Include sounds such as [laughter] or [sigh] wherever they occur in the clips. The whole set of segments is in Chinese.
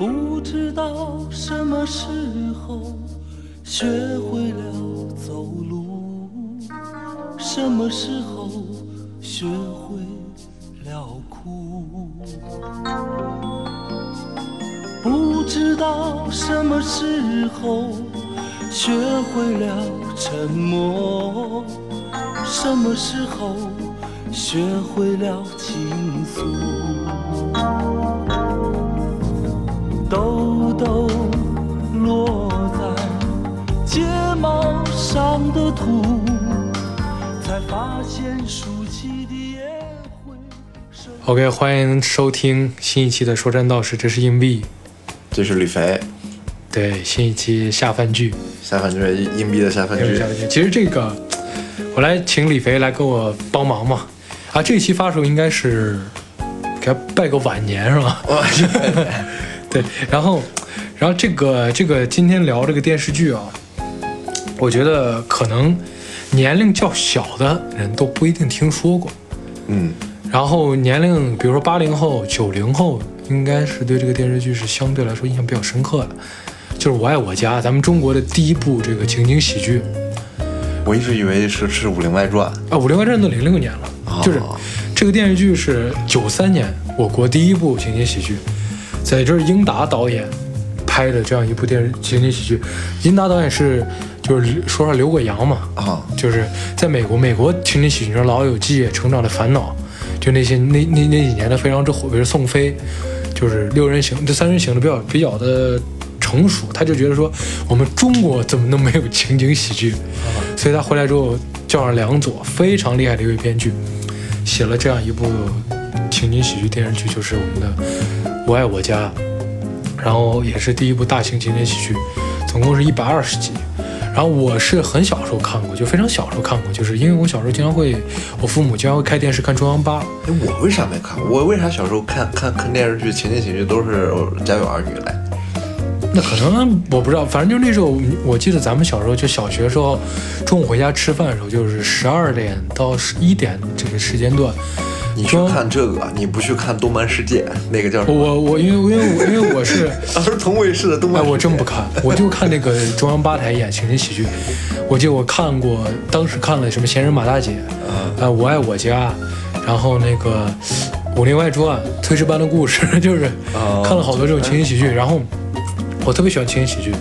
不知道什么时候学会了走路，什么时候学会了哭。不知道什么时候学会了沉默，什么时候学会了倾诉。豆豆落在睫毛上的土，才发现竖起的也会。OK，欢迎收听新一期的说山道士，这是硬币。这是李肥，对，新一期下饭剧，下饭剧硬币的下饭剧下，饭剧。其实这个，我来请李肥来给我帮忙嘛。啊，这一期发的时候应该是给他拜个晚年是吧？[laughs] 哇，对，然后，然后这个这个今天聊这个电视剧啊，我觉得可能年龄较小的人都不一定听说过。嗯，然后年龄，比如说八零后、九零后，应该是对这个电视剧是相对来说印象比较深刻的。就是《我爱我家》，咱们中国的第一部这个情景喜剧我一直以为是是《武林外传》，啊，《武林外传》都零六年了，哦就是这个电视剧是九三年我国第一部情景喜剧，在这是英达导演拍的这样一部电视情景喜剧。英达导演是就是说说留过洋嘛，啊，就是在美国，美国情景喜剧中，《老友记》《成长的烦恼》，就那些那那那几年的非常之火，比如宋飞，就是六人行，这三人行的比较比较的成熟，他就觉得说我们中国怎么能没有情景喜剧？所以他回来之后叫上梁左，非常厉害的一位编剧，写了这样一部情景喜剧电视剧，就是我们的《我爱我家》，然后也是第一部大型情景喜剧，总共是一百二十集。然后我是很小时候看过，就非常小时候看过，就是因为我小时候经常会，我父母经常会开电视看中央八，哎，我为啥没看？我为啥小时候看看看电视剧、情景喜剧都是《家有儿女》来？那可能我不知道，反正就那时候，我记得咱们小时候就小学时候，中午回家吃饭的时候，就是十二点到十一点这个时间段，你去看这个，你不去看《动漫世界》那个叫什么？我我因为因为我因为我是，儿童卫视的动漫哎，我真不看，我就看那个中央八台演情景喜剧。我记得我看过，当时看了什么《闲人马大姐》，啊，我爱我家，然后那个《武林外传》《炊事班的故事》，就是哦看了好多这种情景喜剧。然后我特别喜欢情景喜剧，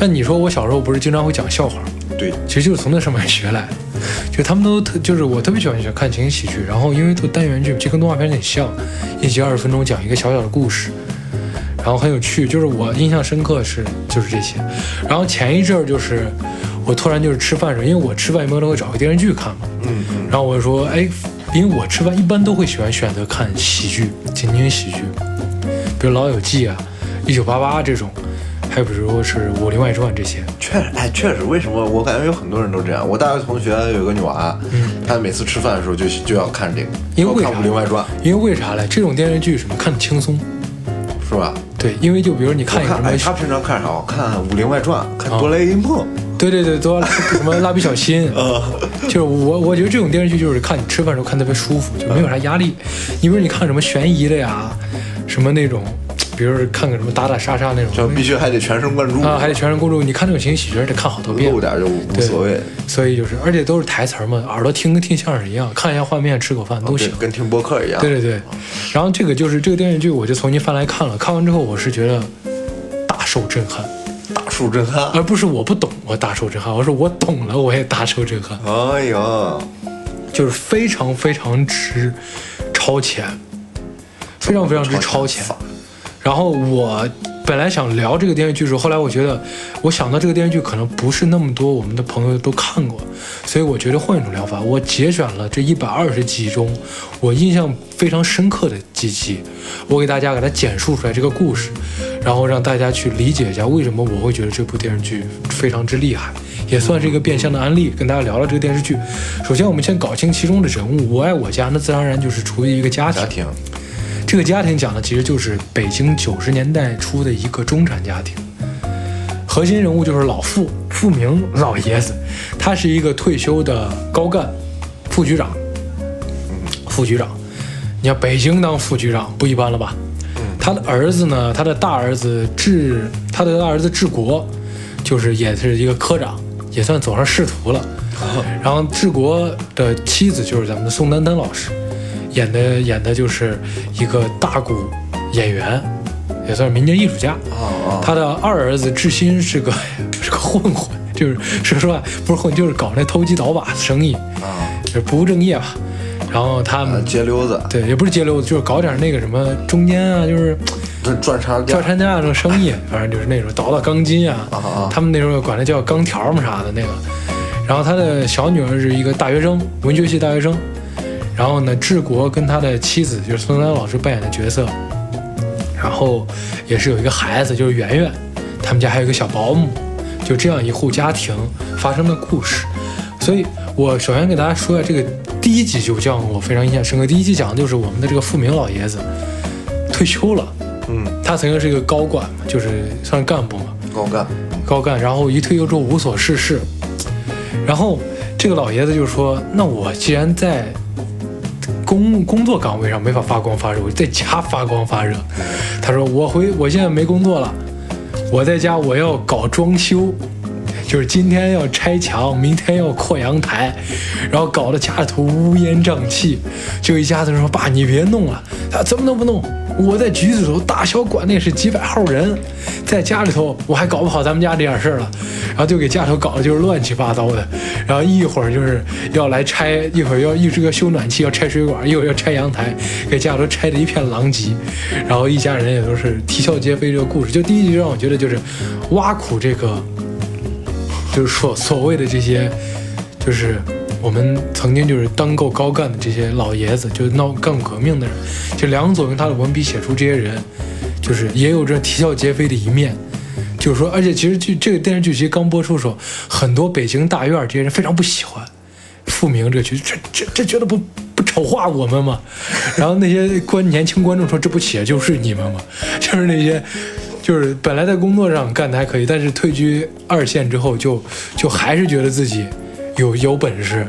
像你说我小时候不是经常会讲笑话，对，其实就是从那上面学来的。就他们都特，就是我特别喜欢喜欢看情景喜剧，然后因为做单元剧，就跟动画片很像，一集二十分钟讲一个小小的故事，然后很有趣。就是我印象深刻是就是这些。然后前一阵儿就是我突然就是吃饭时候，因为我吃饭一般都会找个电视剧看嘛，嗯，然后我就说，哎，因为我吃饭一般都会喜欢选择看喜剧、情景喜剧，比如《老友记》啊、《一九八八》这种，还有比如说是《武林外传》这些。确实，哎，确实，为什么我感觉有很多人都这样？我大学同学有个女娃，嗯她每次吃饭的时候就就要看这个，因为武林外传因为为啥嘞？这种电视剧什么看的轻松，》，是吧？对，因为就比如你看，一个什么，哎，她平常看啥？我看《武林外传》，看啊《哆啦 A 梦》。对对对，哆啦什么蜡笔小新，[laughs] 呃，就是我我觉得这种电视剧就是看你吃饭的时候看特别舒服，就没有啥压力。你比如你看什么悬疑的呀，什么那种，比如看个什么打打杀杀那种，就必须还得全神贯注啊，还得全神贯注。你看这种情景喜剧，得看好多遍露。点就无对所谓，所以就是，而且都是台词儿嘛，耳朵听跟听相声一样，看一下画面，吃口饭都行跟。跟听播客一样。对对对，然后这个就是这个电视剧，我就重新翻来看了，看完之后我是觉得大受震撼，大受震撼。而不是我不懂我大受震撼，我说我懂了我也大受震撼，哎呀，就是非常非常之超前，非常非常之超前。然后我本来想聊这个电视剧的时候，后来我觉得，我想到这个电视剧可能不是那么多我们的朋友都看过，所以我觉得换一种聊法，我节选了这一百二十集中我印象非常深刻的几集，我给大家给它简述出来这个故事，然后让大家去理解一下为什么我会觉得这部电视剧非常之厉害。也算是一个变相的案例，跟大家聊聊这个电视剧。首先，我们先搞清其中的人物。我爱我家，那自然而然就是处于一个家。庭，这个家庭讲的其实就是北京九十年代初的一个中产家庭，核心人物就是老傅，傅明老爷子，他是一个退休的高干，副局长。副局长，你要北京当副局长不一般了吧？他的儿子呢，他的大儿子治，他的大儿子治国，就是也是一个科长，也算走上仕途了。然后治国的妻子就是咱们的宋丹丹老师，演的演的就是一个大鼓演员，也算是民间艺术家。哦他的二儿子志新是个 [laughs] 是个混混，就是说实话不是混，就是搞那投机倒把的生意，哦啊就是不务正业吧。然后他啊，们街溜子，对也不是街溜子，就是搞点那个什么中间啊，就是这赚差价赚差价这种生意，反正就是那种倒倒钢筋啊，啊啊他们那时候管那叫钢条嘛啥的那个。然后他的小女儿是一个大学生，文学系大学生。然后呢，治国跟他的妻子就是孙丹老师扮演的角色，然后也是有一个孩子，就是圆圆，他们家还有一个小保姆，就这样一户家庭发生的故事。所以我首先给大家说一下这个第一集就让我非常印象深刻。第一集讲的就是我们的这个富明老爷子退休了，嗯，他曾经是一个高管嘛，就是算是干部嘛，高干，高干，然后一退休之后无所事事，然后这个老爷子就说：“那我既然在工工作岗位上没法发光发热，我在家发光发热。”他说：“我回我现在没工作了，我在家我要搞装修，就是今天要拆墙，明天要扩阳台，然后搞得家里头乌烟瘴气。就一家子人说：‘爸，你别弄了。’他怎么能不弄？我在局子头大小管那是几百号人，在家里头我还搞不好咱们家这点事儿了，然后就给家里头搞得就是乱七八糟的。然后一会儿就是要来拆，一会儿要一直要修暖气，要拆水管，一会儿要拆阳台，给家里头拆得一片狼藉。然后一家人也都是啼笑皆非。这个故事就第一集让我觉得就是挖苦这个。就是所所谓的这些，就是我们曾经就是当够高干的这些老爷子，就是闹干革命的人，就梁左用他的文笔写出这些人，就是也有着啼笑皆非的一面。就是说，而且其实剧这个电视剧其实刚播出的时候，很多北京大院这些人非常不喜欢复明这个剧，这这这觉得不不丑化我们吗？然后那些观年轻观众说这不写就是你们吗？就是那些。就是本来在工作上干的还可以，但是退居二线之后就，就还是觉得自己有有本事，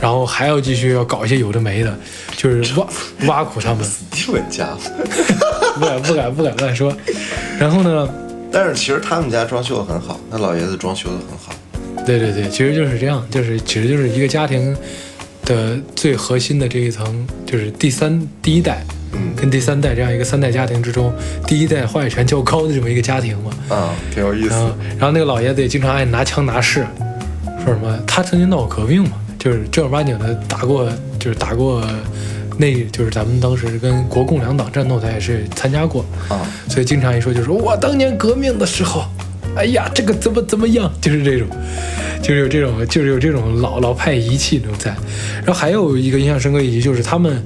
然后还要继续要搞一些有的没的，就是挖挖苦他们，地位家。[laughs] 不敢不敢不敢乱说。然后呢，但是其实他们家装修的很好，那老爷子装修的很好。对对对，其实就是这样，就是其实就是一个家庭的最核心的这一层，就是第三第一代。嗯，跟第三代这样一个三代家庭之中，第一代话语权较高的这么一个家庭嘛，啊，挺有意思然。后，然后那个老爷子也经常爱拿枪拿势，说什么他曾经闹过革命嘛，就是正儿八经的打过，就是打过那，就是咱们当时跟国共两党战斗，他也是参加过，啊，所以经常一说就是说我当年革命的时候，哎呀，这个怎么怎么样，就是这种，就是有这种，就是有这种老老派遗气那种在。然后还有一个印象深刻一集就是他们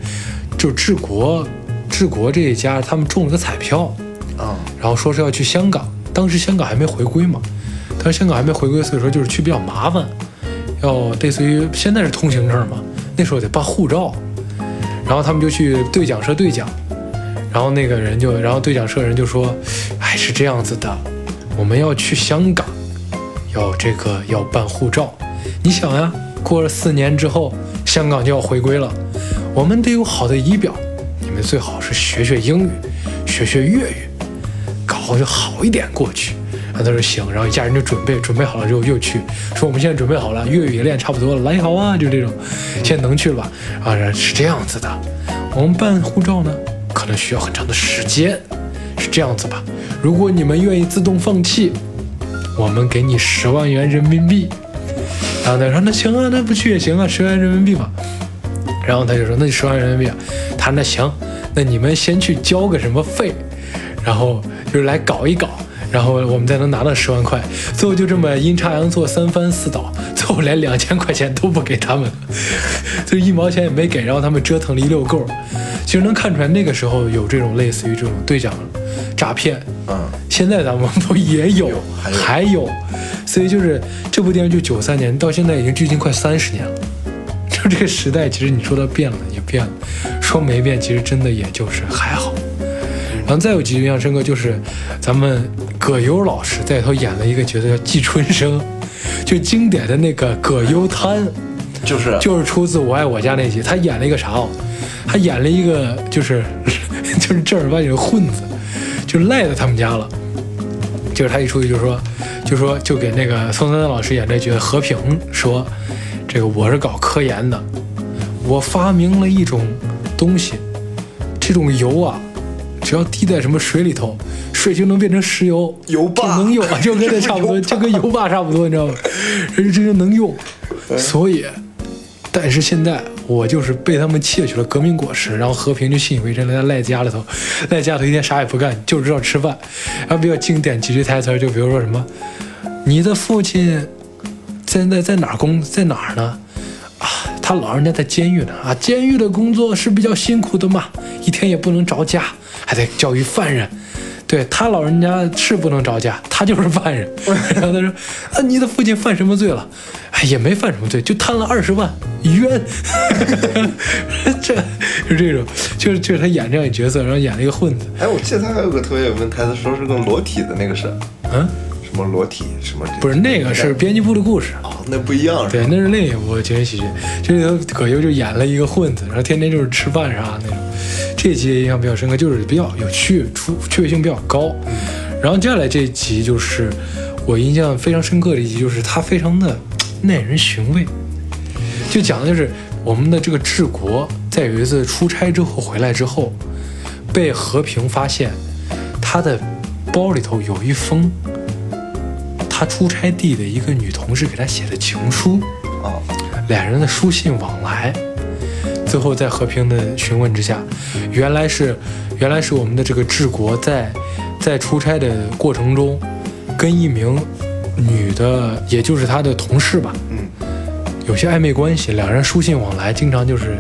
就治国，治国这一家他们中了个彩票，啊，然后说是要去香港，当时香港还没回归嘛，当时香港还没回归，所以说就是去比较麻烦，要类似于现在是通行证嘛，那时候得办护照，然后他们就去兑奖社兑奖，然后那个人就，然后兑奖社人就说，哎，是这样子的，我们要去香港，要这个要办护照，你想呀，过了四年之后，香港就要回归了，我们得有好的仪表，你们最好是学学英语，学学粤语，搞就好一点过去。然后他说行，然后一家人就准备，准备好了之后又去，说我们现在准备好了，粤语也练差不多了，来好啊，就这种，现在能去了吧？啊，是这样子的，我们办护照呢，可能需要很长的时间，是这样子吧？如果你们愿意自动放弃，我们给你十万元人民币。然后他说那行啊，那不去也行啊，十万元人民币吧。然后他就说那就十万人民币啊。他说那行，那你们先去交个什么费，然后就是来搞一搞，然后我们再能拿到十万块。最后就这么阴差阳错三番四倒，最后连两千块钱都不给他们，[laughs] 就一毛钱也没给，然后他们折腾了一溜够。其实能看出来那个时候有这种类似于这种兑奖诈骗，嗯，现在咱们不也有，还有。还有，所以就是这部电视剧九三年到现在已经距今快三十年了，就这个时代，其实你说它变了也变了，说没变，其实真的也就是还好。然后再有几句印象深刻，就是咱们葛优老师在里头演了一个角色叫季春生，就经典的那个葛优瘫，就是就是出自《我爱我家》那集，他演了一个啥哦？他演了一个就是 [laughs] 就是正儿八经的混子，就赖在他们家了。就是他一出去就说，就说就给那个宋丹丹老师演这角色和平说，这个我是搞科研的，我发明了一种东西，这种油啊，只要滴在什么水里头，水就能变成石油，油就霸能用，[laughs] 就跟这差不多，就跟油霸差不多，你知道吗？人这就能用，所以，但是现在我就是被他们窃取了革命果实，然后和平就信以为真了，在赖家里头，赖家里头一天啥也不干，就知道吃饭。然后比较经典几句台词，就比如说什么，你的父亲现在在哪儿工，在哪儿呢？啊，他老人家在监狱呢啊，监狱的工作是比较辛苦的嘛，一天也不能着家，还得教育犯人。对他老人家是不能着家，他就是犯人。[laughs] 然后他说：“啊，你的父亲犯什么罪了？哎，也没犯什么罪，就贪了二十万，冤。[laughs] 这就这种，就是就是他演这样一角色，然后演了一个混子。哎，我记得他还有个特别有名台词，说是个裸体的那个是嗯，什么裸体什么？不是那个是编辑部的故事。哦，那不一样是对，那是另一部情景喜剧，这里头葛优就演了一个混子，然后天天就是吃饭啥那种。这集印象比较深刻，就是比较有趣，出趣味性比较高。然后接下来这一集就是我印象非常深刻的一集，就是它非常的耐人寻味，就讲的就是我们的这个治国在有一次出差之后回来之后，被和平发现他的包里头有一封他出差地的一个女同事给他写的情书。啊，俩人的书信往来，最后在和平的询问之下，原来是原来是我们的这个治国在在出差的过程中，跟一名女的，也就是他的同事吧，嗯，有些暧昧关系，两人书信往来，经常就是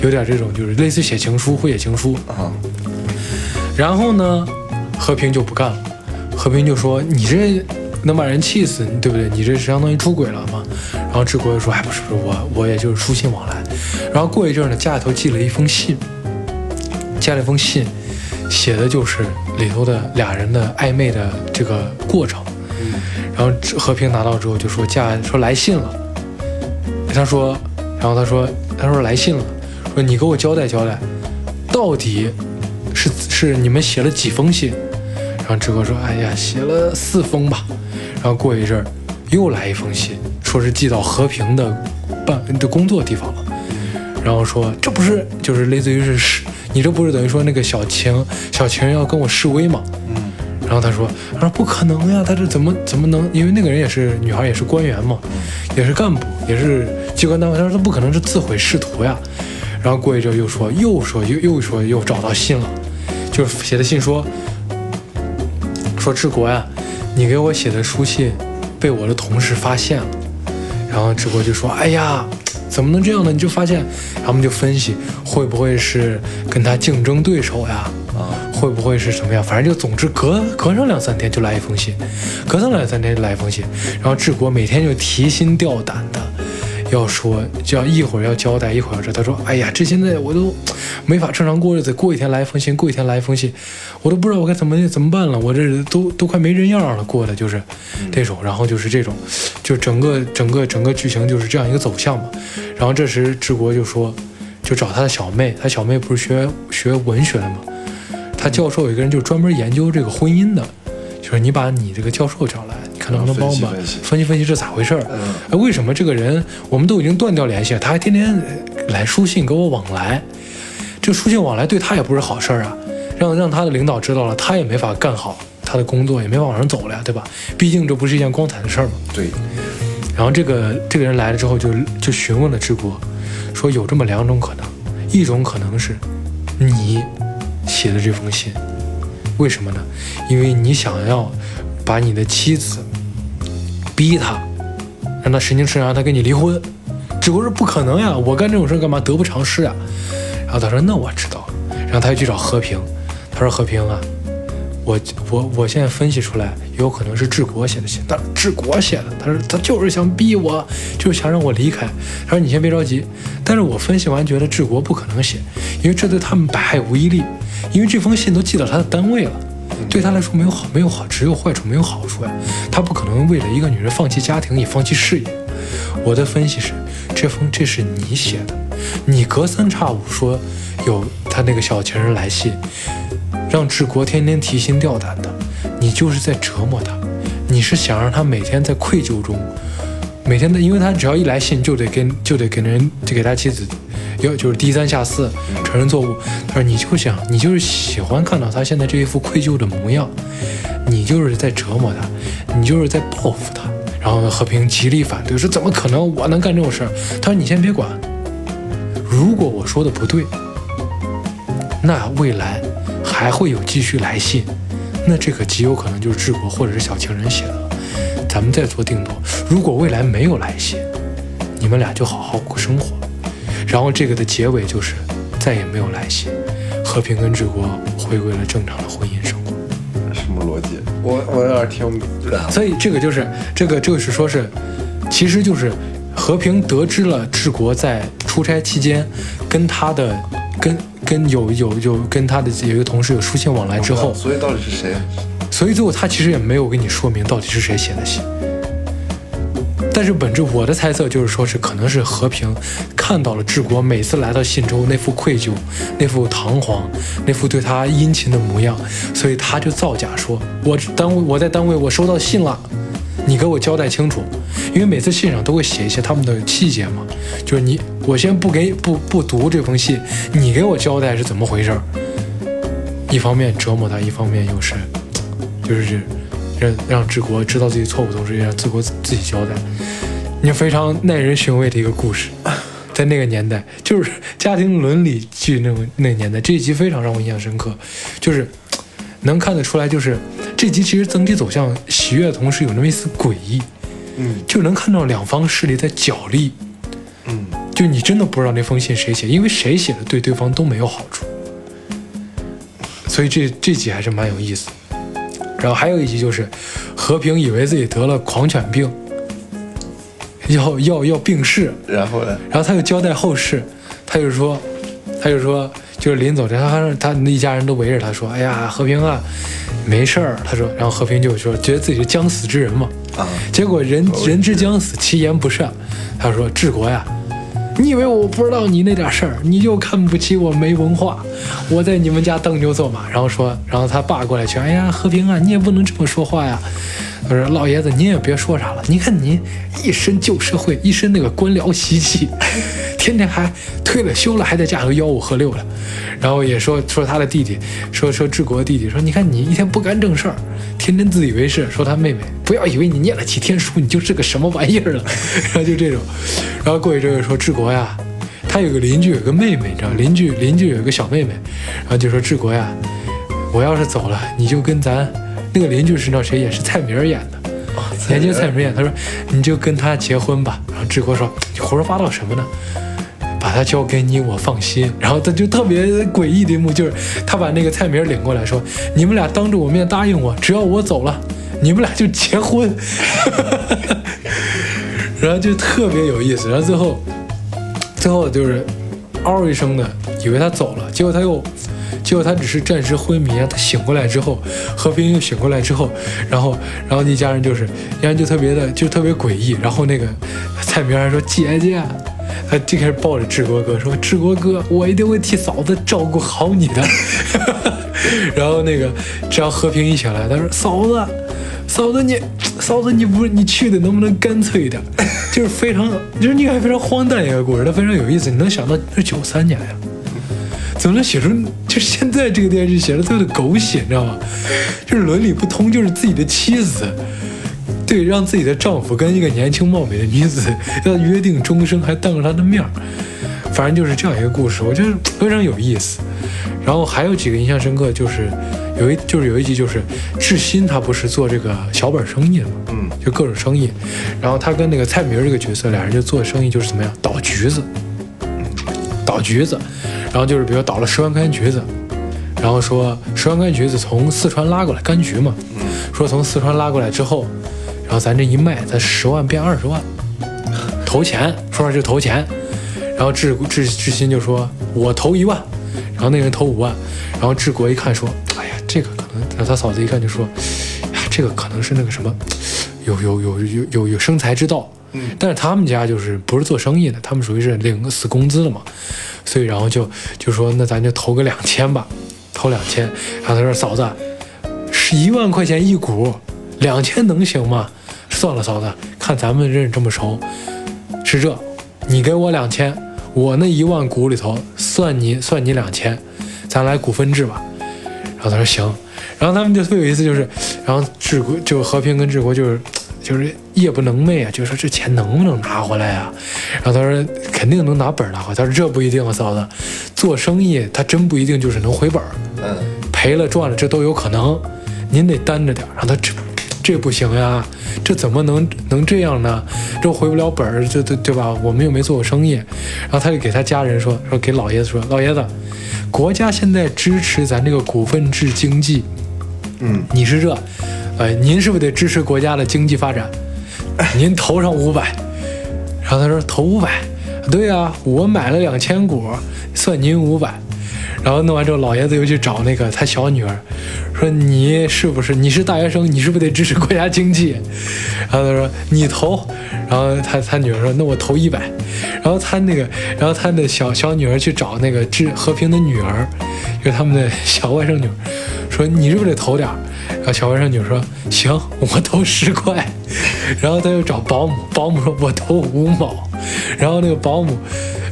有点这种，就是类似写情书，会写情书。啊，然后呢，和平就不干了，和平就说：“你这能把人气死，对不对？你这是相当于出轨了嘛？”然后志国就说：“哎，不是不是，我我也就是书信往来。”然后过一阵呢，家里头寄了一封信，寄了一封信，写的就是里头的俩人的暧昧的这个过程。然后和平拿到之后就说家说来信了，他说，然后他说他说来信了，说你给我交代交代，到底是是你们写了几封信？然后志哥说，哎呀，写了四封吧。然后过一阵儿又来一封信，说是寄到和平的办的工作地方了。然后说这不是就是类似于是示，你这不是等于说那个小晴小晴要跟我示威吗？嗯，然后他说：“他说不可能呀，他这怎么怎么能？因为那个人也是女孩，也是官员嘛，也是干部，也是机关单位。他说他不可能是自毁仕途呀。然后过一阵又说，又说又又说又找到信了，就是写的信说说治国呀，你给我写的书信被我的同事发现了。然后志国就说：哎呀，怎么能这样呢？你就发现，然后我们就分析会不会是跟他竞争对手呀？啊，会不会是什么样？反正就总之隔隔上两三天就来一封信，隔上两三天就来一封信。然后志国每天就提心吊胆的，要说就要一会儿要交代，一会儿要这。他说：“哎呀，这现在我都没法正常过日子，过一天来一封信，过一天来一封信，我都不知道我该怎么怎么办了。我这都都快没人样了，过的就是这种。然后就是这种，就整个整个整个剧情就是这样一个走向嘛。然后这时治国就说，就找他的小妹，他小妹不是学学文学的嘛？他教授有一个人就专门研究这个婚姻的，就是你把你这个教授找来，你看能不能帮我们分析分析这咋回事儿？嗯哎，为什么这个人我们都已经断掉联系了，他还天天呃来书信跟我往来？这书信往来对他也不是好事儿啊，让让他的领导知道了，他也没法干好他的工作，也没法往上走了呀，对吧？毕竟这不是一件光彩的事儿嘛。对，然后这个这个人来了之后就，就询问了智国，说有这么两种可能，一种可能是你写的这封信，为什么呢？因为你想要把你的妻子逼他，让他神经质，让他跟你离婚。治国说不可能呀，我干这种事干嘛？得不偿失呀。然后他说那我知道，然后他又去找和平，他说和平啊，我我我现在分析出来，有可能是治国写的信，但是治国写的，他说他就是想逼我，就是想让我离开。他说你先别着急，但是我分析完觉得治国不可能写，因为这对他们百害无一利，因为这封信都寄到他的单位了。对他来说没有好，没有好，只有坏处没有好处呀。他不可能为了一个女人放弃家庭，也放弃事业。我的分析是，这封这是你写的，你隔三差五说有他那个小情人来信，让治国天天提心吊胆的，你就是在折磨他，你是想让他每天在愧疚中，每天的，因为他只要一来信就得跟就得给人就给他妻子要就是低三下四承认错误，他说你就想你就是喜欢看到他现在这一副愧疚的模样，你就是在折磨他，你就是在报复他。然后和平极力反对，说怎么可能我能干这种事儿？他说你先别管，如果我说的不对，那未来还会有继续来信，那这个极有可能就是治国或者是小情人写的，咱们再做定夺。如果未来没有来信，你们俩就好好过生活。然后这个的结尾就是再也没有来信，和平跟治国回归了正常的婚姻生活。什么逻辑？我我有点听不懂。所以这个就是这个就是说是，其实就是和平得知了治国在出差期间跟他的跟跟有有有跟他的有一个同事有书信往来之后，所以到底是谁？所以最后他其实也没有跟你说明到底是谁写的信。但是本质我的猜测就是说是可能是和平看到了治国每次来到信州那副愧疚、那副堂皇、那副对他殷勤的模样，所以他就造假说，我单位我在单位我收到信了，你给我交代清楚，因为每次信上都会写一些他们的细节嘛，就是你我先不给不不读这封信，你给我交代是怎么回事儿，一方面折磨他，一方面又是就是。让让治国知道自己错误，同时也让治国自己交代。你非常耐人寻味的一个故事，在那个年代，就是 [laughs] 家庭伦理剧那种那个年代，这一集非常让我印象深刻，就是能看得出来，就是这集其实整体走向喜悦的同时有那么一丝诡异，嗯就能看到两方势力在角力，嗯，就你真的不知道那封信谁写，因为谁写的对对方都没有好处，所以这这集还是蛮有意思的。然后还有一集就是，和平以为自己得了狂犬病，要要要病逝，然后呢？然后他又交代后事，他就说，他就说，就是临走前，他他那一家人都围着他说，哎呀，和平啊，没事儿。他说，然后和平就说，觉得自己是将死之人嘛。啊，结果人人之将死，其言不善。他说，治国呀。你以为我不知道你那点事儿？你就看不起我没文化？我在你们家当牛做马，然后说，然后他爸过来劝，哎呀，和平啊，你也不能这么说话呀。他说，老爷子您也别说啥了，你看您一身旧社会，一身那个官僚习气，[laughs] 天天还退了休了，还在家里吆五喝六的。然后也说说他的弟弟，说说治国弟弟，说你看你一天不干正事儿，天真自以为是。说他妹妹，不要以为你念了几天书，你就是个什么玩意儿了。[laughs] 然后就这种，然后过一阵又说治国呀，他有个邻居有个妹妹，你知道，邻居邻居有个小妹妹，然后就说治国呀，我要是走了，你就跟咱那个邻居是那谁演，是蔡明演的。年轻蔡明演，他说你就跟他结婚吧。然后志国说你胡说八道什么呢？把他交给你，我放心。然后他就特别诡异的一幕，就是他把那个蔡明领过来说：“你们俩当着我面答应我，只要我走了，你们俩就结婚。[laughs] ”然后就特别有意思。然后最后，最后就是嗷一声的，以为他走了，结果他又，结果他只是暂时昏迷啊。他醒过来之后，和平又醒过来之后，然后，然后那家人就是，一家人就特别的，就特别诡异。然后那个蔡明还说：“姐姐。”他就开始抱着治国哥说：“治国哥，我一定会替嫂子照顾好你的。” [laughs] 然后那个只要和平一醒来，他说：“嫂子，嫂子你，嫂子你不你去的能不能干脆一点？[laughs] 就是非常，就是你看非常荒诞一个故事，它非常有意思。你能想到是九三年呀？怎么能写出就现在这个电视剧写的特别的狗血，你知道吗？就是伦理不通，就是自己的妻子。”对，让自己的丈夫跟一个年轻貌美的女子要约定终生，还当着她的面儿，反正就是这样一个故事，我觉得非常有意思。然后还有几个印象深刻，就是有一就是有一集就是志新他不是做这个小本生意的嘛，嗯，就各种生意，然后他跟那个蔡明这个角色俩人就做生意，就是怎么样倒橘子，倒橘子，然后就是比如倒了十万块钱橘子，然后说十万块钱橘子从四川拉过来柑橘嘛，说从四川拉过来之后。然后咱这一卖，咱十万变二十万，投钱，说话就投钱。然后志志志新就说：“我投一万。”然后那人投五万。然后志国一看说：“哎呀，这个可能……”然后他嫂子一看就说：“呀，这个可能是那个什么，有有有有有有生财之道。”嗯，但是他们家就是不是做生意的，他们属于是领死工资的嘛，所以然后就就说：“那咱就投个两千吧。”投两千。然后他说嫂子，是一万块钱一股，两千能行吗？算了，嫂子，看咱们认识这么熟，是这，你给我两千，我那一万股里头算你算你两千，咱来股份制吧。然后他说行，然后他们就特别有意思，就是，然后治国就和平跟治国就是就是夜不能寐啊，就说这钱能不能拿回来呀、然后他说肯定能拿本儿拿回来，他说这不一定啊，嫂子，做生意他真不一定就是能回本儿，嗯，赔了赚了这都有可能，您得担着点儿。然后他这这不行呀，这怎么能能这样呢？这回不了本儿，这对对吧？我们又没做过生意。然后他就给他家人说说给老爷子说，老爷子，国家现在支持咱这个股份制经济，嗯，你是这，哎，您是不是得支持国家的经济发展？您投上五百。然后他说投五百，对呀、我买了两千股，算您五百。然后弄完之后，老爷子又去找那个他小女儿，说你是不是你是大学生，你是不是得支持国家经济？然后他说你投，然后他他女儿说那我投一百，然后他那个，然后他的小小女儿去找那个治和平的女儿，就是他们的小外甥女，说你是不是得投点？然后小外甥女说行，我投十块。然后他又找保姆，保姆说我投五毛，然后那个保姆。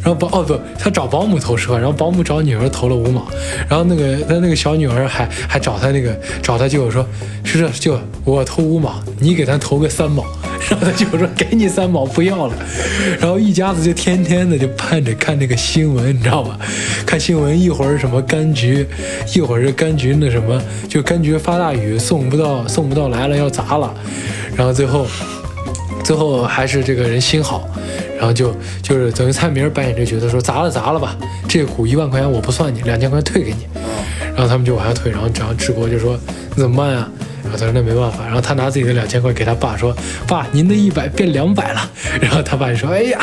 然后保哦不，他找保姆投十块，然后保姆找女儿投了五毛，然后那个他那个小女儿还还找他那个找他舅舅说，是这舅我投五毛，你给他投个三毛，然后他舅舅说给你三毛不要了，然后一家子就天天的就盼着看那个新闻，你知道吧？看新闻一会儿什么柑橘，一会儿是柑橘那什么，就柑橘发大雨送不到送不到来了要砸了，然后最后最后还是这个人心好。然后就就是等于蔡明扮演这角色说砸了砸了吧，这股一万块钱我不算你，两千块钱退给你。然后他们就往下退，然后然后志国就说那怎么办呀？然后他说那没办法，然后他拿自己的两千块给他爸说，爸您的一百变两百了。然后他爸就说哎呀，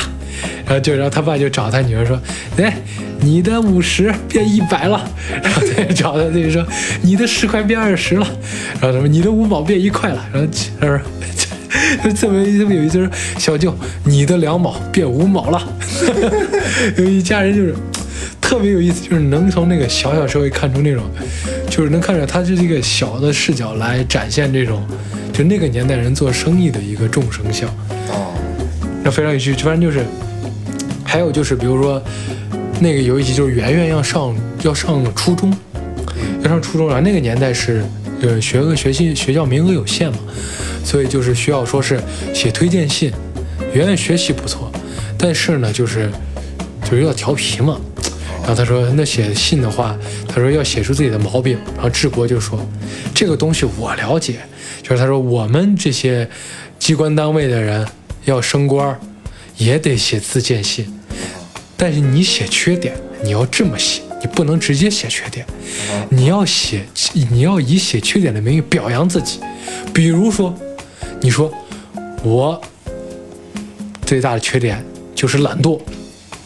然后就然后他爸就找他女儿说，哎你的五十变一百了。然后他就找他自己说你的十块变二十了。然后他说你的五毛变一块了。然后他说。特别特别有意思，说小舅，你的两毛变五毛了，[laughs] 有一家人就是特别有意思，就是能从那个小小社会看出那种，就是能看出来他是一个小的视角来展现这种，就那个年代人做生意的一个众生相，哦，那非常有趣。反正就是，还有就是比如说那个有一集就是圆圆要上要上初中，要上初中，然后那个年代是就是学个学习学校名额有限嘛。所以就是需要说是写推荐信，圆圆学习不错，但是呢，就是就是有点调皮嘛。然后他说，那写信的话，他说要写出自己的毛病。然后治国就说，这个东西我了解，就是他说我们这些机关单位的人要升官，也得写自荐信，但是你写缺点，你要这么写，你不能直接写缺点，你要写，你要以写缺点的名义表扬自己，比如说。你说我最大的缺点就是懒惰，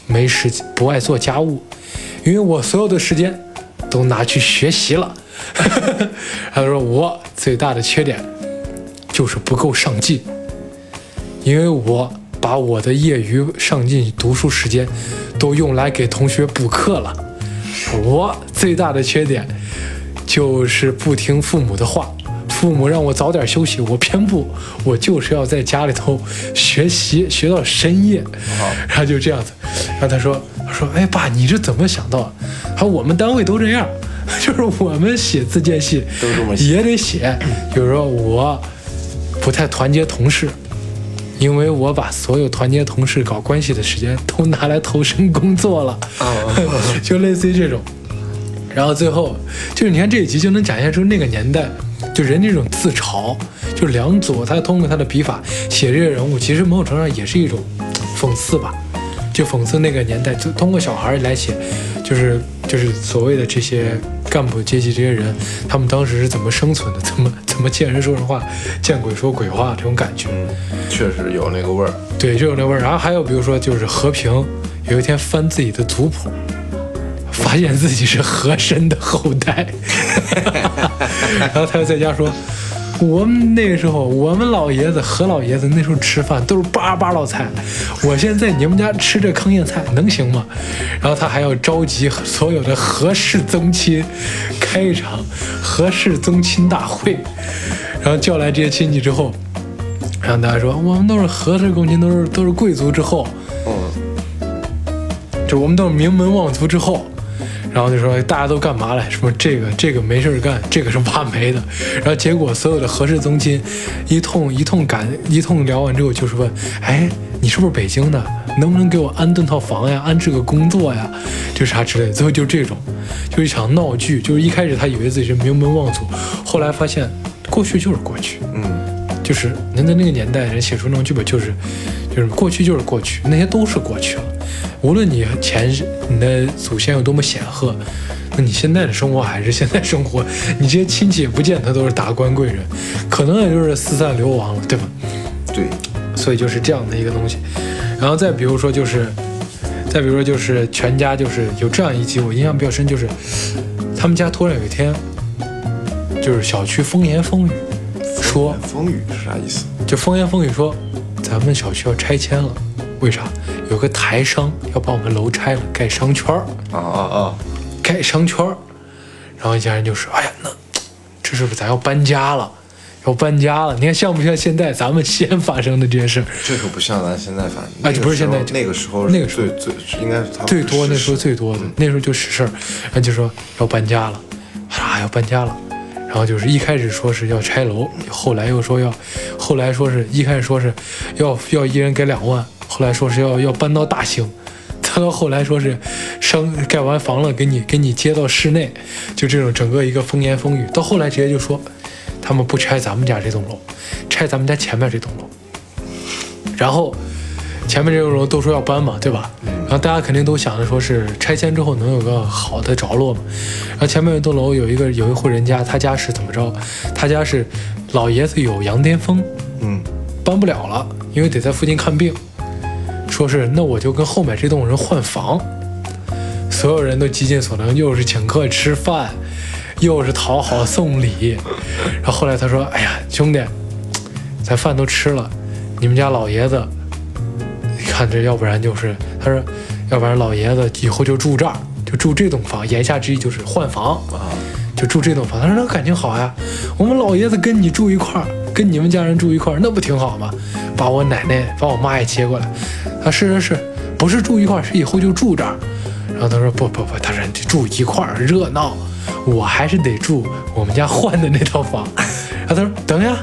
没时间，不爱做家务，因为我所有的时间都拿去学习了。[laughs] 他说我最大的缺点就是不够上进，因为我把我的业余上进读书时间都用来给同学补课了。我最大的缺点就是不听父母的话。父母让我早点休息，我偏不，我就是要在家里头学习，学到深夜，然后就这样子。然后他说：“他说，哎，爸，你这怎么想到？他说我们单位都这样，就是我们写自荐信都这么写也得写。就是说我不太团结同事，因为我把所有团结同事搞关系的时间都拿来投身工作了，[laughs] 就类似于这种。然后最后就是你看这一集就能展现出那个年代。”就人这种自嘲，就梁左他通过他的笔法写这些人物，其实某种程度上也是一种讽刺吧，就讽刺那个年代，就通过小孩来写，就是就是所谓的这些干部阶级这些人，他们当时是怎么生存的，怎么怎么见人说人话，见鬼说鬼话这种感觉。嗯，确实有那个味儿。对，就有那味儿。然后还有比如说，就是和平有一天翻自己的族谱。发现自己是和珅的后代，[laughs] 然后他又在家说：“我们那时候，我们老爷子何老爷子那时候吃饭都是八八老菜，我现在你们家吃这糠咽菜能行吗？然后他还要召集所有的何氏宗亲，开一场何氏宗亲大会，然后叫来这些亲戚之后，然后大家说我们都是何氏宗亲，都是都是贵族之后，嗯，就我们都是名门望族之后。然后就说大家都干嘛了？什么这个这个没事干，这个是挖煤的。然后结果所有的何氏宗亲一通一通赶一通聊完之后，就是问：哎，你是不是北京的？能不能给我安顿套房呀？安置个工作呀？就啥之类的。最后就这种，就一场闹剧。就是一开始他以为自己是名门望族，后来发现过去就是过去。嗯，就是人在那个年代人写出那种剧本，就是就是过去就是过去，那些都是过去了。无论你前世你的祖先有多么显赫，那你现在的生活还是现在生活，[laughs] 你这些亲戚也不见得都是达官贵人，可能也就是四散流亡了，对吧？对，所以就是这样的一个东西。然后再比如说就是，再比如说就是全家就是有这样一集我印象比较深，就是他们家突然有一天，就是小区风言风语说。风雨是啥意思？就风言风语说，咱们小区要拆迁了，为啥？有个台商要把我们楼拆了，盖商圈儿，啊啊啊！盖商圈儿。然后一家人就说：“哎呀，那这是不是咱要搬家了？要搬家了？你看像不像现在咱们西安发生的这件事儿？这可不像咱现在，发生啊就不是现在那个时候那个时候最最应该是他最多那时候最多的，那时候就使事儿，然后就说要搬家了，啥要搬家了，然后就是一开始说是要拆楼，后来又说要，后来说是一开始说是要要一人给两万，后来说是要要搬到大兴，再到后来说是商盖完房了给你给你接到室内，就这种整个一个风言风语，到后来直接就说他们不拆咱们家这栋楼，拆咱们家前面这栋楼，然后。前面这栋楼都说要搬嘛，对吧？然后大家肯定都想着说是拆迁之后能有个好的着落嘛。然后前面有一栋楼有一个有一户人家，他家是怎么着？他家是老爷子有羊癫疯，嗯，搬不了了，因为得在附近看病。说是那我就跟后面这栋人换房，所有人都极尽所能，又是请客吃饭，又是讨好送礼。然后后来他说：“哎呀，兄弟，咱饭都吃了，你们家老爷子，你看这要不然就是他说，要不然老爷子以后就住这儿，就住这栋房。言下之意就是换房啊，就住这栋房。他说那感情好呀，我们老爷子跟你住一块儿，跟你们家人住一块儿，那不挺好吗？把我奶奶、把我妈也接过来。他是是是，不是住一块儿，是以后就住这儿。然后他说不不不，他说你住一块儿热闹，我还是得住我们家换的那套房。然后他说等一下，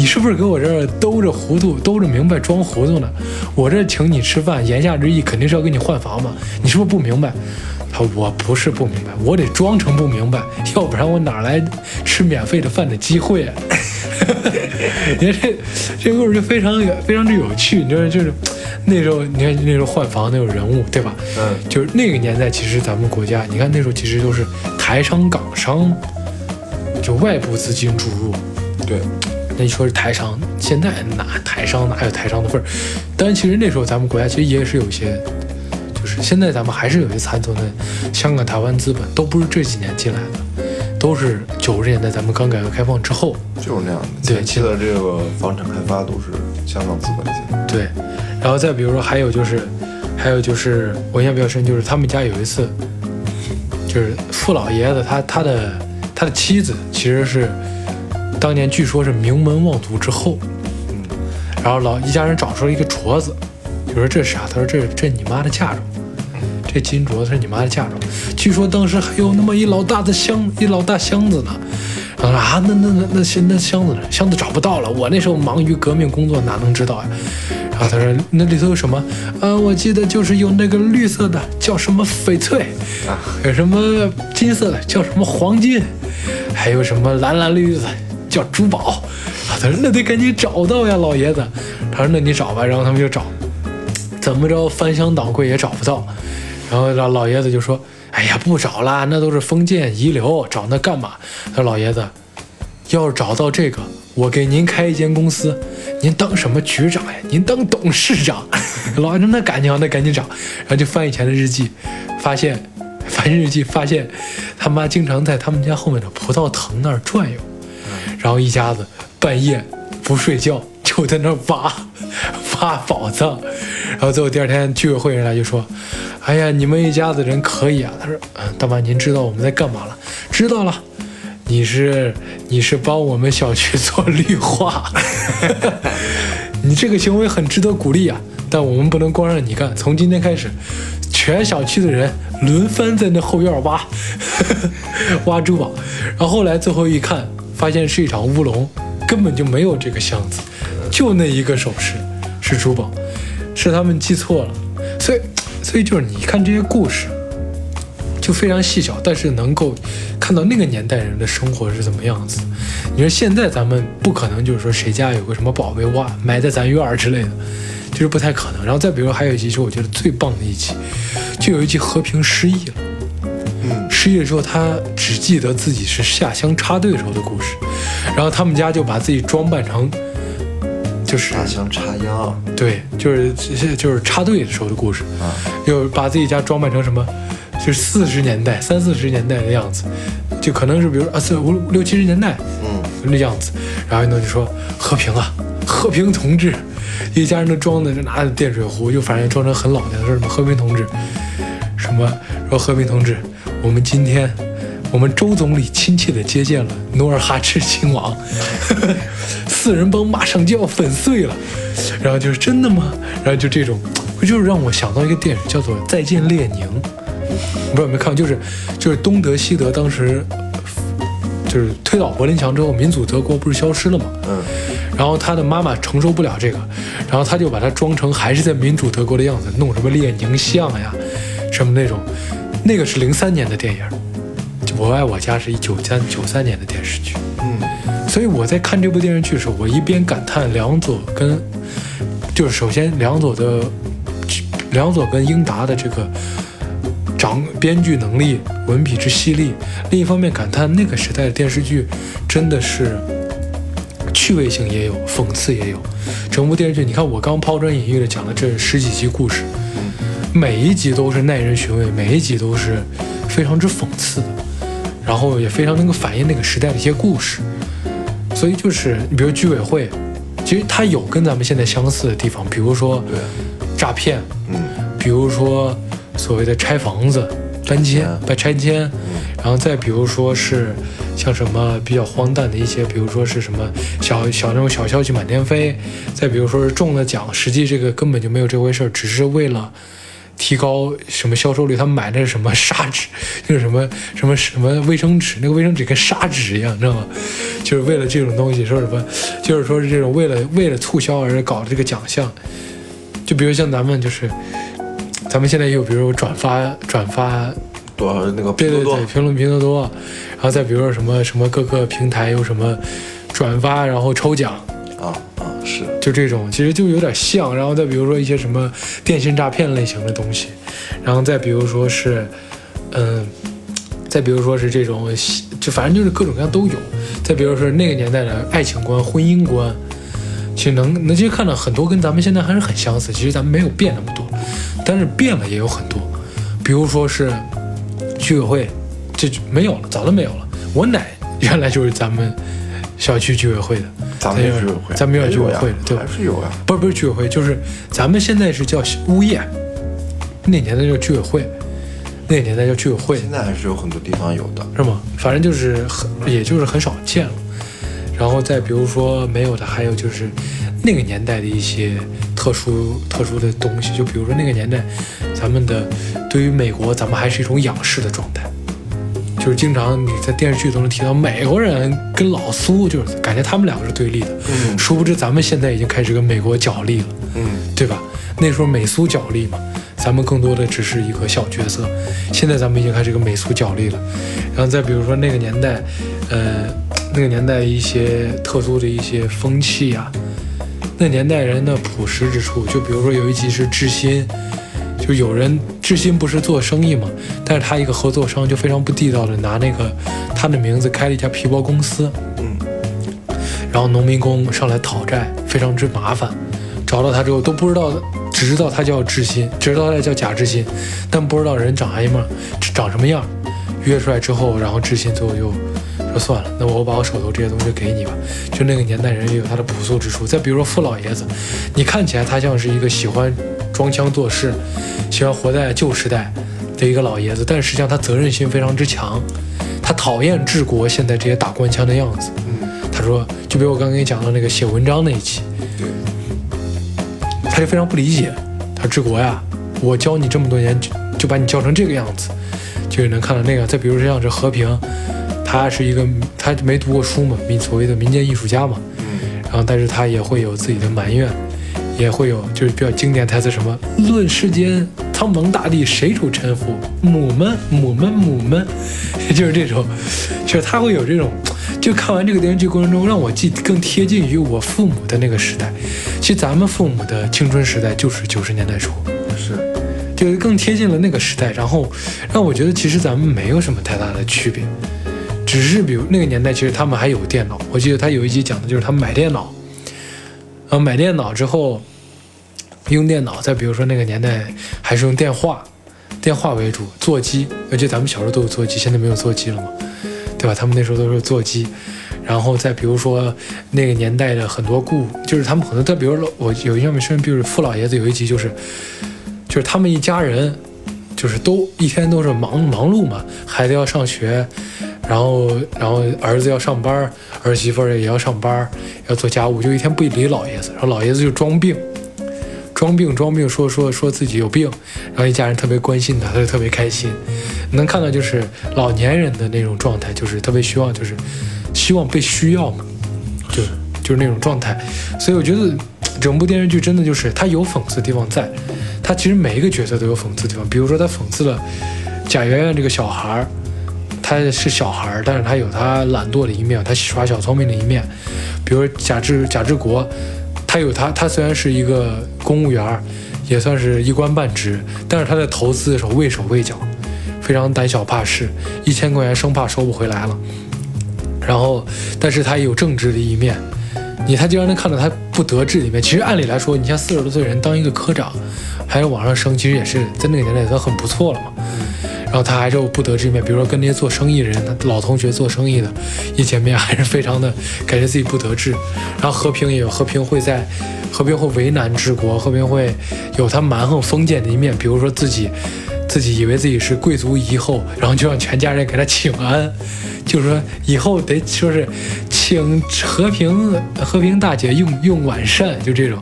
你是不是给我这儿兜着糊涂、兜着明白装糊涂呢？我这请你吃饭，言下之意肯定是要给你换房嘛，你是不是不明白？他说我不是不明白，我得装成不明白，要不然我哪来吃免费的饭的机会啊？[laughs] 你看这这故事就非常非常之有趣，你知道就是那时候你看那时候换房那种人物对吧？嗯，就是那个年代，其实咱们国家，你看那时候其实都是台商、港商，就外部资金注入。对，那你说是台商，现在哪台商哪有台商的份儿？但是其实那时候咱们国家其实也是有些，就是现在咱们还是有一些残存的香港、台湾资本，都不是这几年进来的，都是九十年代咱们刚改革开放之后。就是那样的。对前期的这个房产开发都是香港资本进的。对，然后再比如说还有就是，还有就是我印象比较深，就是他们家有一次，就是傅老爷子他他的他的妻子其实是当年据说是名门望族之后，嗯，然后老一家人找出了一个镯子，就说这是啥？他说这这你妈的嫁妆，这金镯子是你妈的嫁妆。据说当时还有那么一老大的箱，一老大箱子呢。然后说啊，那那那那箱那箱子呢？箱子找不到了。我那时候忙于革命工作，哪能知道呀？然后他说那里头有什么？呃，我记得就是有那个绿色的叫什么翡翠，啊，有什么金色的叫什么黄金，还有什么蓝蓝绿绿的叫珠宝。[laughs] 他说那得赶紧找到呀，老爷子。他说那你找吧，然后他们就找，怎么着翻箱倒柜也找不到。然后老老爷子就说：“哎呀，不找啦，那都是封建遗留，找那干嘛？”他说：“老爷子，要是找到这个，我给您开一间公司，您当什么局长呀？您当董事长。[laughs] ”老爷子那赶紧，那赶紧找，然后就翻以前的日记，发现翻日记发现他妈经常在他们家后面的葡萄藤那儿转悠。然后一家子半夜不睡觉就在那挖 [laughs] 挖宝藏，然后最后第二天居委会人来就说：“哎呀，你们一家子人可以啊。”他说：“嗯，大妈，您知道我们在干嘛了？知道了，你是你是帮我们小区做绿化，[laughs] 你这个行为很值得鼓励啊。但我们不能光让你干，从今天开始，全小区的人轮番在那后院挖 [laughs] 挖珠宝。然后来最后一看，发现是一场乌龙，根本就没有这个箱子，就那一个首饰是珠宝，是他们记错了。所以，所以就是你看这些故事，就非常细小，但是能够看到那个年代人的生活是怎么样子。你说现在咱们不可能就是说谁家有个什么宝贝哇埋在咱院儿之类的，就是不太可能。然后再比如还有一集是我觉得最棒的一集，就有一集和平失忆了。嗯失业之后，他只记得自己是下乡插队时候的故事，然后他们家就把自己装扮成，就是下乡插秧。对，就是就是插队的时候的故事，啊，就把自己家装扮成什么，就是四十年代、三四十年代的样子，就可能是比如啊四五六七十年代嗯。那样子，然后呢就说和平啊，和平同志，一家人都装的就拿着电水壶，就反正装成很老的，说什么和平同志，什么说和平同志，我们今天。我们周总理亲切地接见了努尔哈赤亲王，[laughs] 四人帮马上就要粉碎了，然后就是真的吗？然后就这种，就是让我想到一个电影叫做《再见列宁》，不知道有没有看过，就是就是东德西德当时就是推倒柏林墙之后，民主德国不是消失了吗？嗯然后他的妈妈承受不了这个，然后他就把他装成还是在民主德国的样子，弄什么列宁像呀，什么那种，那个是零三年的电影，《我爱我家》是一九三九三年的电视剧。嗯所以我在看这部电视剧的时候，我一边感叹梁左跟，就是首先梁左的，梁左跟英达的这个掌编剧能力、文笔之犀利，另一方面感叹那个时代的电视剧真的是趣味性也有，讽刺也有。整部电视剧，你看我刚抛砖引玉的讲了这十几集故事，每一集都是耐人寻味，每一集都是非常之讽刺的，然后也非常能够反映那个时代的一些故事。所以就是你比如居委会，其实它有跟咱们现在相似的地方，比如说，诈骗，嗯比如说所谓的拆房子、搬迁、搬拆迁，然后再比如说是像什么比较荒诞的一些，比如说是什么小小那种小消息满天飞，再比如说是中了奖，实际这个根本就没有这回事儿，只是为了。提高什么销售率？他们买那是什么砂纸？就是什么什么什么卫生纸？那个卫生纸跟砂纸一样，你知道吗？就是为了这种东西，说什么？就是说是这种为了为了促销而搞的这个奖项。就比如像咱们就是，咱们现在也有，比如转发转发，多少那个拼多多对对对，评论拼多多，然后再比如说什么什么各个平台有什么转发，然后抽奖，啊啊是，就这种，其实就有点像。然后再比如说一些什么电信诈骗类型的东西，然后再比如说是，嗯，再比如说是这种，就反正就是各种各样都有。再比如说那个年代的爱情观、婚姻观，其实能能其实看到很多跟咱们现在还是很相似。其实咱们没有变那么多，但是变了也有很多。比如说是居委会，这就没有了，早都没有了。我奶原来就是咱们小区居委会的。咱们有居委会，咱们有居委会的对吧还是有啊，不是不是居委会，就是咱们现在是叫物业，那年代叫居委会，那年代叫居委会现在还是有很多地方有的，是吗？反正就是很，也就是很少见了。然后再比如说没有的，还有就是那个年代的一些特殊特殊的东西，就比如说那个年代，咱们的对于美国，咱们还是一种仰视的状态。就是经常你在电视剧都能提到美国人跟老苏，就是感觉他们两个是对立的。嗯殊不知咱们现在已经开始跟美国角力了。嗯对吧？那时候美苏角力嘛，咱们更多的只是一个小角色。现在咱们已经开始跟美苏角力了。然后再比如说那个年代，呃，那个年代一些特殊的一些风气啊，那年代人的朴实之处，就比如说有一集是智新，就有人志新不是做生意嘛，但是他一个合作商就非常不地道的拿那个他的名字开了一家皮包公司，嗯然后农民工上来讨债，非常之麻烦。找到他之后都不知道，只知道他叫志新，只知道他叫贾志新，但不知道人长什么长什么样。约出来之后，然后志新最后就说算了，那我把我手头这些东西给你吧。就那个年代人也有他的朴素之处。再比如说傅老爷子，你看起来他像是一个喜欢装腔作势、喜欢活在旧时代的一个老爷子，但实际上他责任心非常之强，他讨厌治国现在这些打官腔的样子。嗯，他说，就比如我刚跟你讲到那个写文章那一期，对，他就非常不理解，他说治国呀，我教你这么多年，就就把你教成这个样子，就能看到那个。再比如说像这和平，他是一个他没读过书嘛，民所谓的民间艺术家嘛，嗯，然后但是他也会有自己的埋怨，也会有就是比较经典台词什么“论世间苍茫大地，谁主沉浮？母们，母们，母们”，[laughs] 就是这种，就是他会有这种。就看完这个电视剧过程中，让我既更贴近于我父母的那个时代。其实咱们父母的青春时代就是九十年代初，是，就更贴近了那个时代。然后让我觉得其实咱们没有什么太大的区别，只是比如那个年代其实他们还有电脑。我记得他有一集讲的就是他们买电脑，然后买电脑之后用电脑。再比如说那个年代还是用电话，电话为主，座机。我记得咱们小时候都有座机，现在没有座机了嘛。对吧？他们那时候都是座机，然后再比如说那个年代的很多故，就是他们很多，再比如说我有印象深，比如傅老爷子有一集就是，就是他们一家人，就是都一天都是忙忙碌嘛，孩子要上学，然后然后儿子要上班，儿媳妇儿也要上班，要做家务，就一天不理老爷子，然后老爷子就装病。装病装病，说说说自己有病，然后一家人特别关心他，他就特别开心。能看到就是老年人的那种状态，就是特别希望，就是希望被需要嘛，就就是那种状态。所以我觉得整部电视剧真的就是他有讽刺的地方在，他其实每一个角色都有讽刺的地方。比如说他讽刺了贾圆圆这个小孩儿，他是小孩儿，但是他有他懒惰的一面，他耍小聪明的一面。比如贾志贾志国。他有他，他虽然是一个公务员，也算是一官半职，但是他在投资的时候畏手畏脚，非常胆小怕事，一千块钱生怕收不回来了。然后，但是他也有正直的一面，你他经常能看到他不得志的一面。其实按理来说，你像四十多岁人当一个科长，还有往上升，其实也是在那个年代也算很不错了嘛。然后他还是有不得志一面，比如说跟那些做生意的人，老同学做生意的，一见面还是非常的感觉自己不得志。然后和平也有和平会在，和平会为难治国，和平会有他蛮横封建的一面，比如说自己自己以为自己是贵族遗后，然后就让全家人给他请安，就是说以后得说是请和平和平大姐用用晚膳，就这种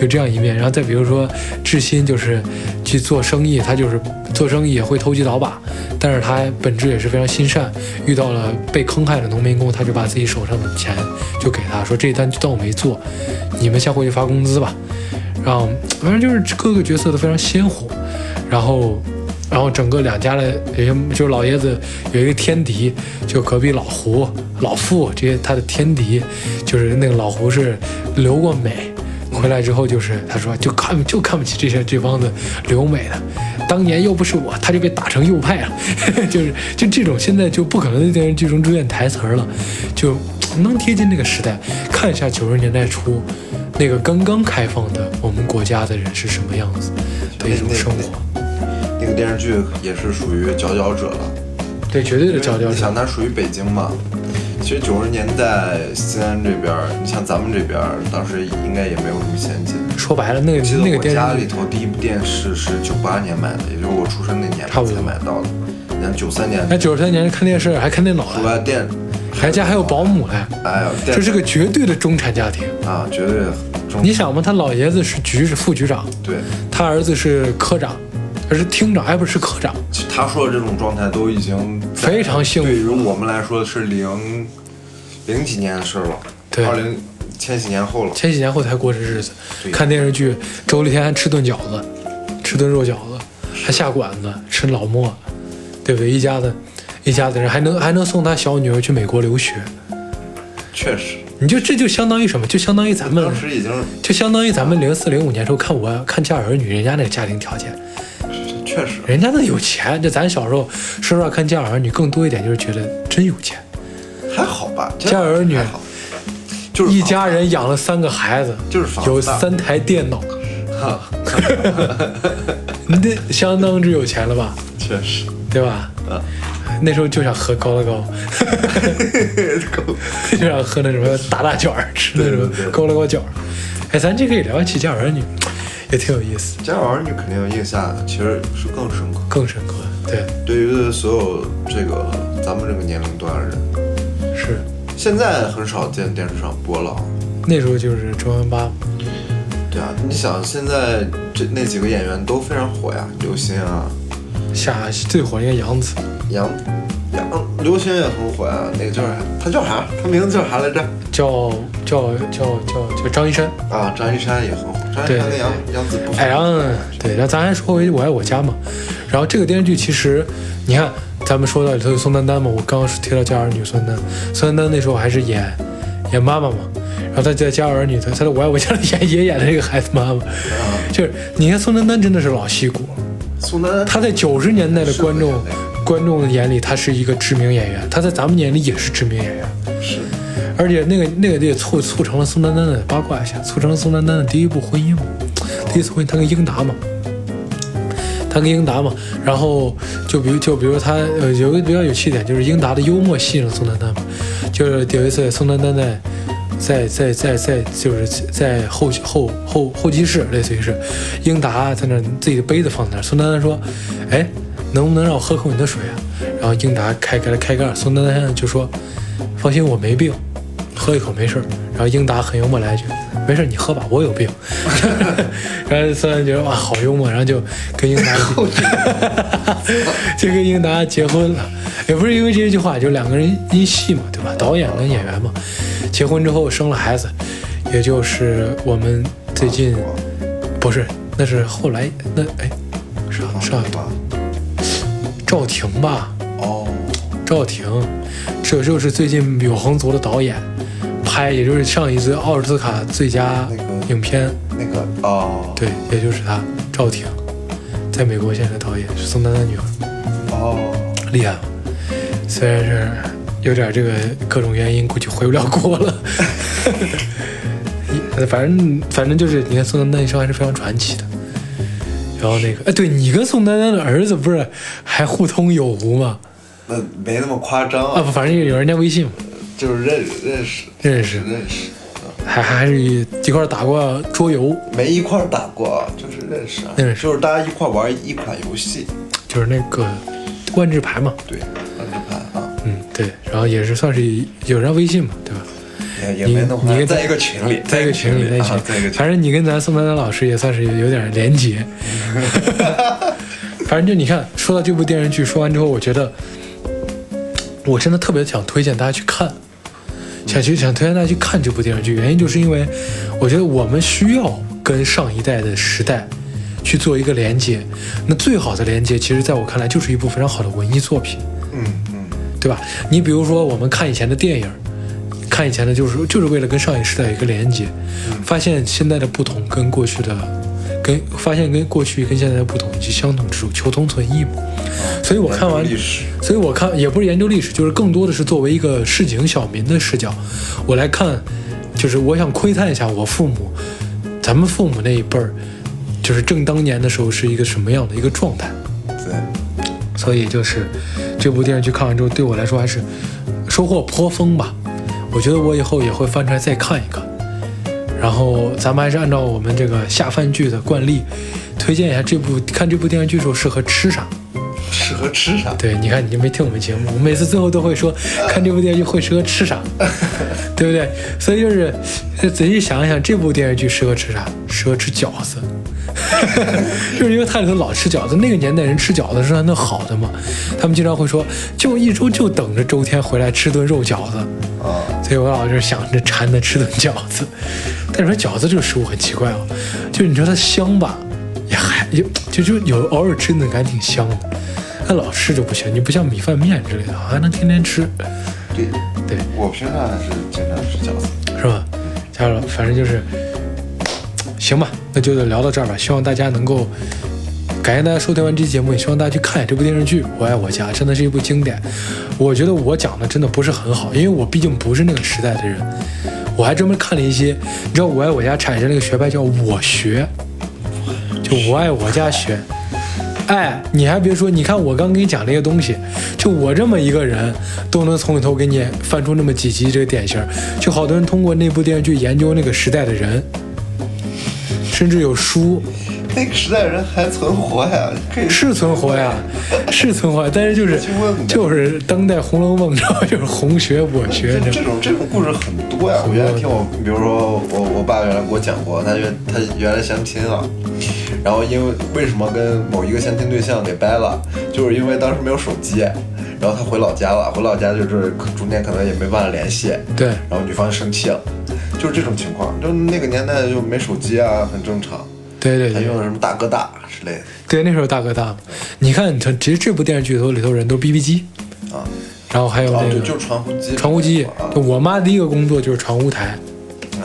有这样一面。然后再比如说志新就是去做生意，他就是。做生意也会投机倒把，但是他本质也是非常心善。遇到了被坑害的农民工，他就把自己手上的钱就给他说：“这单就当我没做，你们先回去发工资吧。”然后反正就是各个角色都非常鲜活。然后，然后整个两家的有些就是老爷子有一个天敌，就隔壁老胡、老傅这些他的天敌，就是那个老胡是留过美。回来之后就是他说就看 [laughs] 就看不起这些这帮子留美的，当年又不是我，他就被打成右派了，[laughs] 就是就这种现在就不可能在电视剧中出现台词了，就能贴近那个时代，看一下九十年代初那个刚刚开放的我们国家的人是什么样子的一种生活。那个电视剧也是属于佼佼者了，对，绝对的佼佼者。你想，它属于北京嘛？其实九十年代西安这边，你像咱们这边，当时应该也没有什么先进。说白了，那个那个电视家里头第一部电视是九八年买的，也就是我出生那年才买到的。你看九三年，那九三年看电视还看电脑了，电，还家还有保姆嘞。哎呀，这是个绝对的中产家庭啊，绝对。你想嘛，他老爷子是局是副局长，对，他儿子是科长。而是厅长，还不是科长。他说的这种状态都已经非常幸福。对于我们来说是零零几年的事了，对，二零千禧年后了。千禧年后才过这日子，看电视剧，周六天还吃顿饺子，吃顿肉饺子，还下馆子吃老莫，对不对？一家子，一家子人还能还能送他小女儿去美国留学。确实，你就这就相当于什么？就相当于咱们当时已经就相当于咱们零四零五年时候看我看家有儿女，人家那个家庭条件。确实，人家那有钱，就咱小时候，说实话，看《家有儿女》更多一点，就是觉得真有钱。还好吧，《家有儿女》好，就是一家人养了三个孩子，就是有三台电脑，哈，[laughs] 你这相当之有钱了吧？确实，对吧？嗯，那时候就想喝高乐高，[laughs] 就想喝那什么大大卷儿，吃那什么高乐高卷儿。哎，咱这可以聊一期《家有儿女》，也挺有意思，家有儿女肯定印象其实是更深刻。更深刻。对，对于所有这个咱们这个年龄段的人，是现在很少见电视上播了。那时候就是中央八，对啊，你想现在这那几个演员都非常火呀，刘星啊，下最火应该杨紫，杨杨刘星也很火呀。那个叫啥？他叫啥？他名字叫啥来着？叫叫叫叫叫张一山。啊，张一山也很火。张一山跟杨杨紫不哎，然后对，然后咱还说回《我爱我家》嘛。然后这个电视剧其实，你看，咱们说到里头有宋丹丹嘛，我刚刚是提到《家有儿女》宋丹丹，宋丹丹那时候还是演演妈妈嘛，然后她在《家有儿女》她她在《我爱我家》里演也演的这个孩子妈妈，就是你看宋丹丹真的是老戏骨，宋丹丹，她在九十年代的观众观众的眼里，她是一个知名演员，她在咱们眼里也是知名演员。而且那个那个也促促成了宋丹丹的八卦一下，促成了宋丹丹的第一部婚姻嘛，第一次婚姻她跟英达嘛，她跟英达嘛，然后就比如就比如她呃有个比较有趣点就是英达的幽默吸引了宋丹丹嘛，就是有一次宋丹丹在在在在在就是在候候候候机室，类似于是英达在那自己的杯子放在那，宋丹丹说，哎，能不能让我喝口你的水啊？然后英达开开了开盖，宋丹丹就说，放心，我没病。喝一口没事儿。然后英达很幽默来一句：“没事儿，你喝吧，我有病。[laughs] ”然后孙丹觉得哇，好幽默，然后就跟英达 [laughs] [laughs] 就跟英达结婚了，也不是因为这一句话，就两个人因戏嘛，对吧？导演跟演员嘛，结婚之后生了孩子，也就是我们最近不是，那是后来那哎，上上？赵婷吧，哦，赵婷，这就是最近永恒族的导演拍，也就是上一次奥斯卡最佳那个影片，那个哦，对，也就是他赵婷，在美国现在的导演是宋丹丹女儿，哦，厉害了。虽然是有点这个各种原因，估计回不了国了。一 [laughs] 反正反正就是，你看宋丹丹一生还是非常传奇的。然后那个，哎，对你跟宋丹丹的儿子不是还互通有无吗？那没那么夸张啊，不，反正有人家微信嘛，就是认认识认识，认识，还还是一块儿打过桌游，没一块儿打过，就是认识啊，认识就是大家一块儿玩一款游戏，就是那个万智牌嘛，对，万智牌啊，嗯，对，然后也是算是有人微信嘛，对吧？也也没那么夸张，你在一个群里，在一个群里，在一个群啊，在一个群反正你跟咱宋丹丹老师也算是有有点连结。[laughs] 反正就你看，说到这部电视剧，说完之后，我觉得我真的特别想推荐大家去看，想去想推荐大家去看这部电视剧，原因就是因为我觉得我们需要跟上一代的时代去做一个连接。那最好的连接，其实在我看来就是一部非常好的文艺作品。嗯嗯，对吧？你比如说，我们看以前的电影，看以前的，就是就是为了跟上一时代有一个连接，发现现在的不同跟过去的，跟发现跟过去跟现在的不同以及相同之处，求同存异嘛。所以我看完历史，所以我看也不是研究历史，就是更多的是作为一个市井小民的视角，我来看，就是我想窥探一下我父母，咱们父母那一辈儿，就是正当年的时候是一个什么样的一个状态。对，所以就是这部电视剧看完之后，对我来说还是收获颇丰吧。我觉得我以后也会翻出来再看一看。然后咱们还是按照我们这个下饭剧的惯例，推荐一下这部看这部电视剧的时候适合吃啥。适合吃啥？对，你看你就没听我们节目，我每次最后都会说看这部电视剧会适合吃啥，[laughs] 对不对？所以就是仔细想一想，这部电视剧适合吃啥？适合吃饺子，[laughs] 就是因为它里头老吃饺子。那个年代人吃饺子是那好的嘛，他们经常会说，就一周就等着周天回来吃顿肉饺子。啊，所以我老是想着馋的吃顿饺子。但是说饺子这个食物很奇怪啊，就是你说它香吧，也还有就就有偶尔吃那感觉挺香的。但老吃就不行，你不像米饭面之类的，还能天天吃，对，对，我平常还是经常吃饺子。是吧？加了，反正就是，行吧，那就聊到这儿吧。希望大家能够感谢大家收听完这期节目，也希望大家去看这部电视剧《我爱我家》，真的是一部经典。我觉得我讲的真的不是很好，因为我毕竟不是那个时代的人。我还专门看了一些，你知道《我爱我家》产生了一个学派叫我学，就我爱我家学。哎，你还别说，你看我刚给你讲那些东西，就我这么一个人，都能从里头给你翻出那么几集这个典型。就好多人通过那部电视剧研究那个时代的人，甚至有书那个时代人还存活呀，可以是存活呀，是存活，但是就是就是当代《红楼梦》，你知道？就是红学我学，这种这种故事很多呀。我原来听我，比如说我我爸原来给我讲过，他原他原来相亲啊，然后因为为什么跟某一个相亲对象给掰了，就是因为当时没有手机，然后他回老家了，回老家就是中间可能也没办法联系，对然后女方就生气了，就是这种情况，就那个年代就没手机啊，很正常，对对对。还用的什么大哥大之类的。对，那时候大哥大嘛。你看，它其实这部电视剧里头里头人都是 BB 机，啊，然后还有啊那个就就是传呼机，传呼机。啊就我妈第一个工作就是传呼台，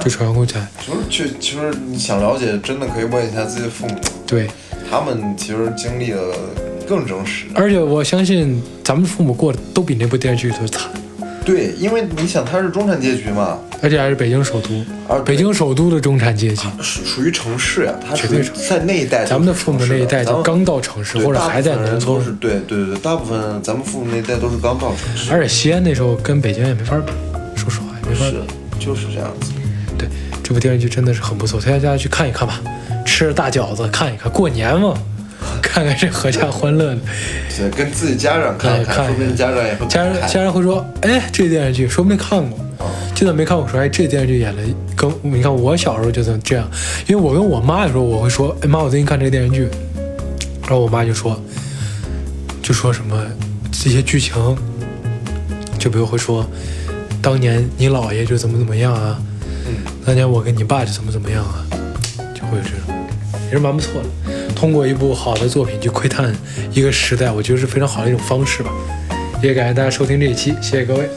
就传呼台。就是去，其实你想了解，真的可以问一下自己的父母，对，他们其实经历的更真实。而且我相信咱们父母过得都比那部电视剧里头惨，对，因为你想，他是中产阶级嘛，而且还是北京首都，而，北京首都的中产阶级。属属于城市呀，他属于绝对城市在那一代，咱们的父母那一代就刚到城市，或者还在农村都是。对对对对，大部分咱们父母那一代都是刚到城市，而且西安那时候跟北京也没法比，说实话也没法是比。就是这样子。对，这部电视剧真的是很不错，推荐大家去看一看吧。吃着大饺子看一看，过年嘛，[laughs] 看看这阖家欢乐的。对，跟自己家长看一看看，说不定家长也会家人家人会说，哎，这电视剧说不定看过，就算没看我，说哎，这电视剧演的跟你看我小时候就是这样，因为我跟我妈有时候我会说，哎妈，我最近看这个电视剧，然后我妈就说，就说什么这些剧情，就比如会说，当年你姥爷就怎么怎么样啊，嗯，当年我跟你爸就怎么怎么样啊，就会有这种，也是蛮不错的。通过一部好的作品去窥探一个时代，我觉得是非常好的一种方式吧。也感谢大家收听这一期，谢谢各位。